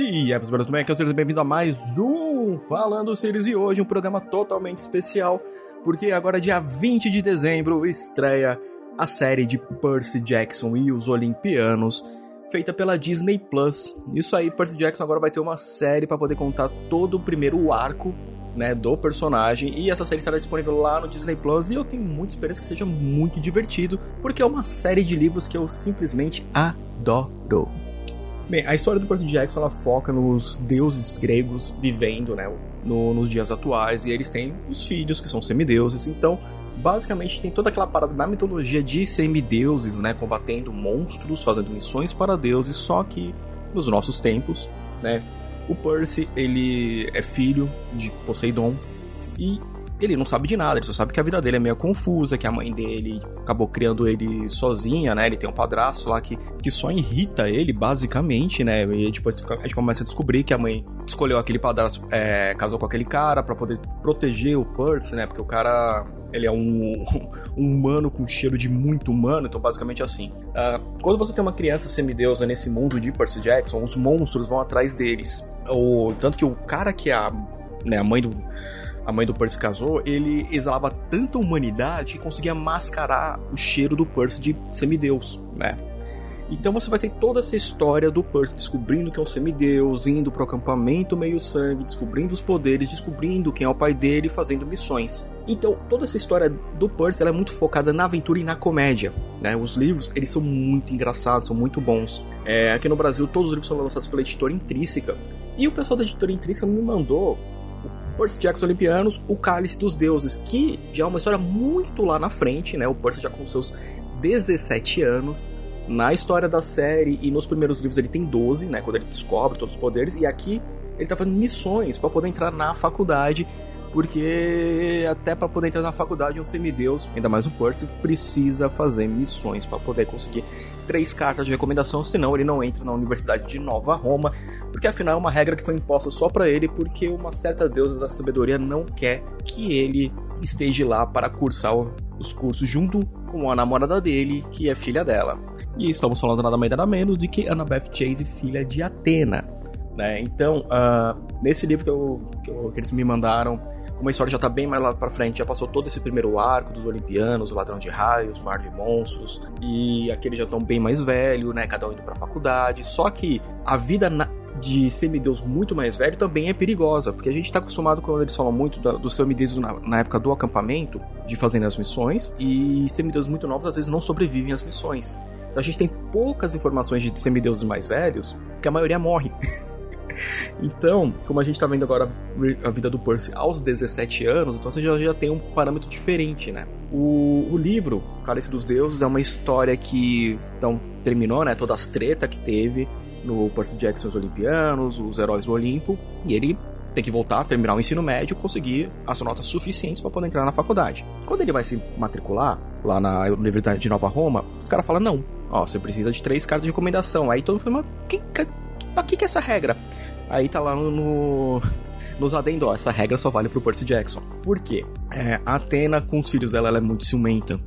E é, pessoal, tudo bem? Aqui é o Sirius, bem-vindo a mais um Falando Sirius e hoje um programa totalmente especial, porque agora dia 20 de dezembro estreia a série de Percy Jackson e os Olimpianos, feita pela Disney Plus. Isso aí, Percy Jackson agora vai ter uma série para poder contar todo o primeiro arco né, do personagem. E essa série estará disponível lá no Disney Plus. E eu tenho muita esperança que seja muito divertido, porque é uma série de livros que eu simplesmente adoro. Bem, a história do Percy Jackson ela foca nos deuses gregos vivendo né, no, nos dias atuais. E eles têm os filhos, que são semideuses. Então, basicamente tem toda aquela parada na mitologia de semideuses, né, combatendo monstros, fazendo missões para deuses, só que nos nossos tempos, né, o Percy, ele é filho de Poseidon e ele não sabe de nada, ele só sabe que a vida dele é meio confusa, que a mãe dele acabou criando ele sozinha, né? Ele tem um padrasto lá que, que só irrita ele, basicamente, né? E depois a gente começa a descobrir que a mãe escolheu aquele padrasto, é, casou com aquele cara para poder proteger o Percy, né? Porque o cara, ele é um, um humano com cheiro de muito humano, então basicamente assim. Uh, quando você tem uma criança semideusa nesse mundo de Percy Jackson, os monstros vão atrás deles. O, tanto que o cara que é a, né, a mãe do a mãe do Percy casou, ele exalava tanta humanidade que conseguia mascarar o cheiro do Percy de semideus, né? Então você vai ter toda essa história do Percy descobrindo que é um semideus, indo pro acampamento meio-sangue, descobrindo os poderes, descobrindo quem é o pai dele, fazendo missões. Então toda essa história do Percy é muito focada na aventura e na comédia. Né? Os livros eles são muito engraçados, são muito bons. É, aqui no Brasil todos os livros são lançados pela editora Intrínseca. E o pessoal da editora Intrínseca me mandou Percy Jackson Olimpianos, O Cálice dos Deuses, que já é uma história muito lá na frente, né? O Percy já com seus 17 anos. Na história da série e nos primeiros livros ele tem 12, né? Quando ele descobre todos os poderes. E aqui ele tá fazendo missões para poder entrar na faculdade. Porque até para poder entrar na faculdade um semideus, ainda mais o Percy, precisa fazer missões para poder conseguir três cartas de recomendação, senão ele não entra na Universidade de Nova Roma, porque afinal é uma regra que foi imposta só para ele, porque uma certa deusa da sabedoria não quer que ele esteja lá para cursar os cursos junto com a namorada dele, que é filha dela. E estamos falando nada mais nada menos de que Annabeth Chase, filha de Atena. Né? Então, uh, nesse livro que, eu, que, eu, que eles me mandaram, como a história já tá bem mais lá pra frente, já passou todo esse primeiro arco dos Olimpianos, o Ladrão de Raios, o Mar de Monstros, e aqueles já estão bem mais velhos, né? Cada um indo pra faculdade. Só que a vida na de semideus muito mais velho também é perigosa, porque a gente está acostumado quando eles falam muito dos do semideuses na, na, época do acampamento, de fazerem as missões, e semideuses muito novos às vezes não sobrevivem às missões. Então a gente tem poucas informações de semideuses mais velhos, que a maioria morre. Então, como a gente tá vendo agora a vida do Percy aos 17 anos, então você já, já tem um parâmetro diferente, né? O, o livro, Cálice dos Deuses, é uma história que então, terminou, né? Todas as tretas que teve no Percy Jackson os Olimpianos, os Heróis do Olimpo, e ele tem que voltar, terminar o ensino médio conseguir as notas suficientes para poder entrar na faculdade. Quando ele vai se matricular lá na Universidade de Nova Roma, os caras falam: não, ó, você precisa de três cartas de recomendação. Aí todo mundo fala: mas que, que, que, que é essa regra? Aí tá lá no. Nos adendo, ó, essa regra só vale pro Percy Jackson. Por quê? É, a Atena com os filhos dela ela é muito ciumenta.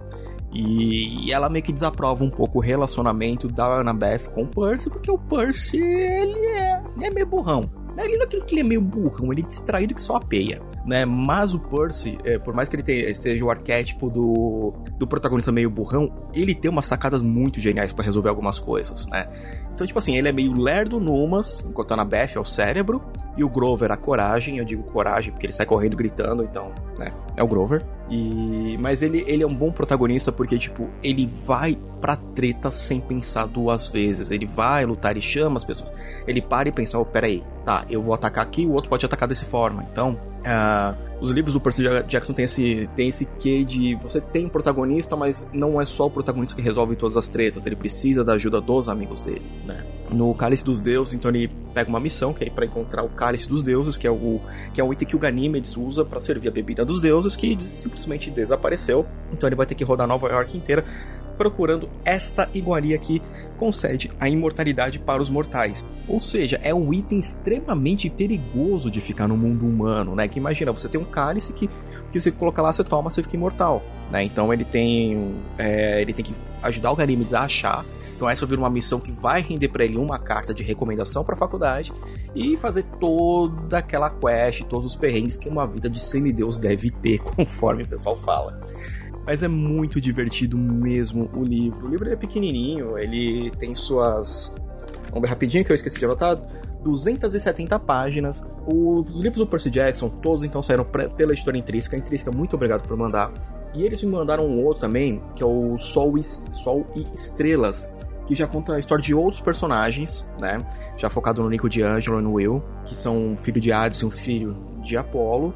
E, e ela meio que desaprova um pouco o relacionamento da Annabeth com o Percy, porque o Percy, ele é, é meio burrão. Ele não é aquilo que ele é meio burrão, ele é distraído que só apeia. Né? Mas o Percy, é, por mais que ele tenha, seja o arquétipo do, do protagonista meio burrão, ele tem umas sacadas muito geniais para resolver algumas coisas, né? Então, tipo assim, ele é meio lerdo numas, enquanto a Annabeth é o cérebro, e o Grover a coragem, eu digo coragem porque ele sai correndo gritando, então, né, é o Grover. E mas ele, ele é um bom protagonista porque tipo, ele vai pra treta sem pensar duas vezes. Ele vai lutar e chama as pessoas. Ele para e pensa, oh, peraí, tá, eu vou atacar aqui, o outro pode atacar dessa forma. Então, uh, os livros do Percy Jackson tem esse, tem esse quê de você tem um protagonista, mas não é só o protagonista que resolve todas as tretas, ele precisa da ajuda dos amigos dele, né? No Cálice dos Deuses, então ele pega uma missão que é para encontrar o Cálice dos Deuses, que é o que é o item que o Ganímedes usa para servir a bebida dos deuses, que simplesmente desapareceu. Então ele vai ter que rodar Nova York inteira procurando esta iguaria que concede a imortalidade para os mortais. Ou seja, é um item extremamente perigoso de ficar no mundo humano, né? Que imagina, você tem um cálice que, que você coloca lá, você toma, você fica imortal, né? Então ele tem, é, ele tem que ajudar o Ganímedes a achar Então essa vira uma missão que vai render para ele uma carta de recomendação para a faculdade e fazer toda aquela quest, todos os perrengues que uma vida de semideus deve ter, conforme o pessoal fala. Mas é muito divertido mesmo o livro. O livro é pequenininho, ele tem suas. Vamos ver rapidinho que eu esqueci de anotar. 270 páginas. Os livros do Percy Jackson, todos então saíram pela editora Intrínseca. Intrínseca, muito obrigado por mandar. E eles me mandaram um outro também, que é o Sol e, Sol e Estrelas, que já conta a história de outros personagens, né? Já focado no Nico de Angelo e no Will, que são um filho de Hades e um filho de Apolo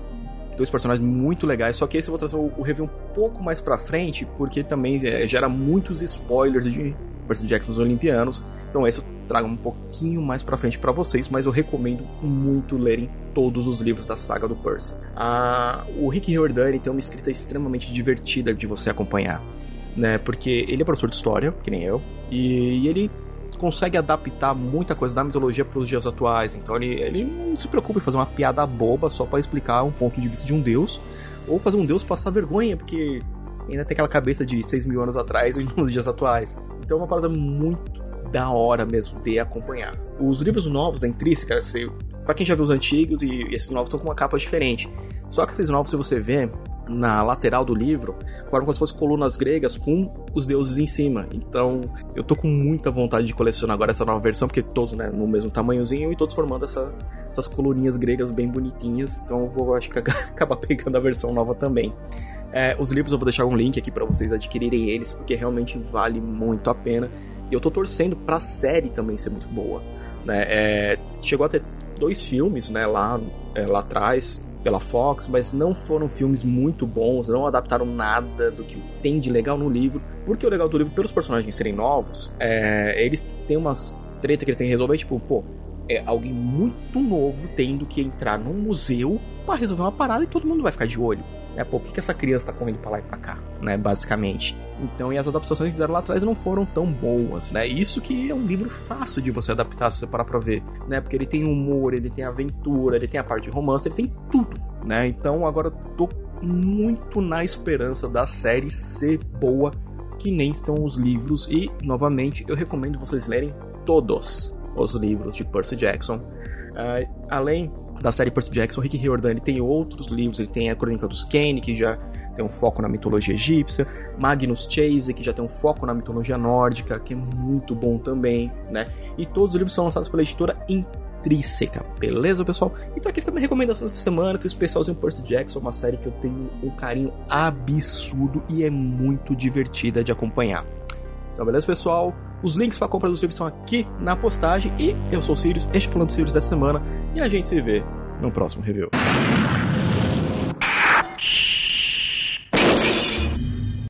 dois personagens muito legais, só que esse eu vou trazer o, review um pouco mais pra frente, porque também é, gera muitos spoilers de Percy Jackson dos Olimpianos, então esse eu trago um pouquinho mais pra frente para vocês, mas eu recomendo muito lerem todos os livros da saga do Percy. Ah, o Rick Riordan tem uma escrita extremamente divertida de você acompanhar, né, porque ele é professor de história, que nem eu, e, e ele consegue adaptar muita coisa da mitologia para os dias atuais. Então ele, ele não se preocupa em fazer uma piada boba só para explicar um ponto de vista de um deus, ou fazer um deus passar vergonha, porque ainda tem aquela cabeça de 6 mil anos atrás nos dias atuais. Então é uma parada muito da hora mesmo de acompanhar. Os livros novos da Intrínseca, para quem já viu os antigos e esses novos estão com uma capa diferente. Só que esses novos, se você vê, na lateral do livro, forma como se fossem colunas gregas com os deuses em cima. Então, eu tô com muita vontade de colecionar agora essa nova versão, porque todos, né, no mesmo tamanhozinho e todos formando essa, essas coluninhas gregas bem bonitinhas. Então, eu vou, acho que acabar pegando a versão nova também. É, os livros eu vou deixar um link aqui para vocês adquirirem eles, porque realmente vale muito a pena. E eu tô torcendo pra série também ser muito boa. Né? É, chegou a ter dois filmes, né, lá, é, lá atrás, pela Fox, mas não foram filmes muito bons, não adaptaram nada do que tem de legal no livro. Porque o legal do livro, pelos personagens serem novos, é, eles têm umas treta que eles têm que resolver, tipo, pô, é alguém muito novo tendo que entrar num museu para resolver uma parada e todo mundo vai ficar de olho. É, pô, por que, que essa criança tá correndo pra lá e pra cá, né? Basicamente. Então, e as adaptações que fizeram lá atrás não foram tão boas, né? Isso que é um livro fácil de você adaptar, se você parar pra ver, né? Porque ele tem humor, ele tem aventura, ele tem a parte de romance, ele tem tudo, né? Então, agora tô muito na esperança da série ser boa, que nem são os livros. E, novamente, eu recomendo vocês lerem todos os livros de Percy Jackson. Uh, além da série Percy Jackson, Rick Riordan ele tem outros livros, ele tem a Crônica dos Kane, que já tem um foco na mitologia egípcia, Magnus Chase, que já tem um foco na mitologia nórdica, que é muito bom também, né? E todos os livros são lançados pela editora Intrínseca, beleza, pessoal? Então aqui fica minha recomendação dessa semana, esse especialzinho Percy Jackson, uma série que eu tenho um carinho absurdo e é muito divertida de acompanhar. Então, beleza, pessoal? Os links para compra dos livros estão aqui na postagem. E eu sou o Sirius, este é falando Sirius dessa semana. E a gente se vê no próximo review.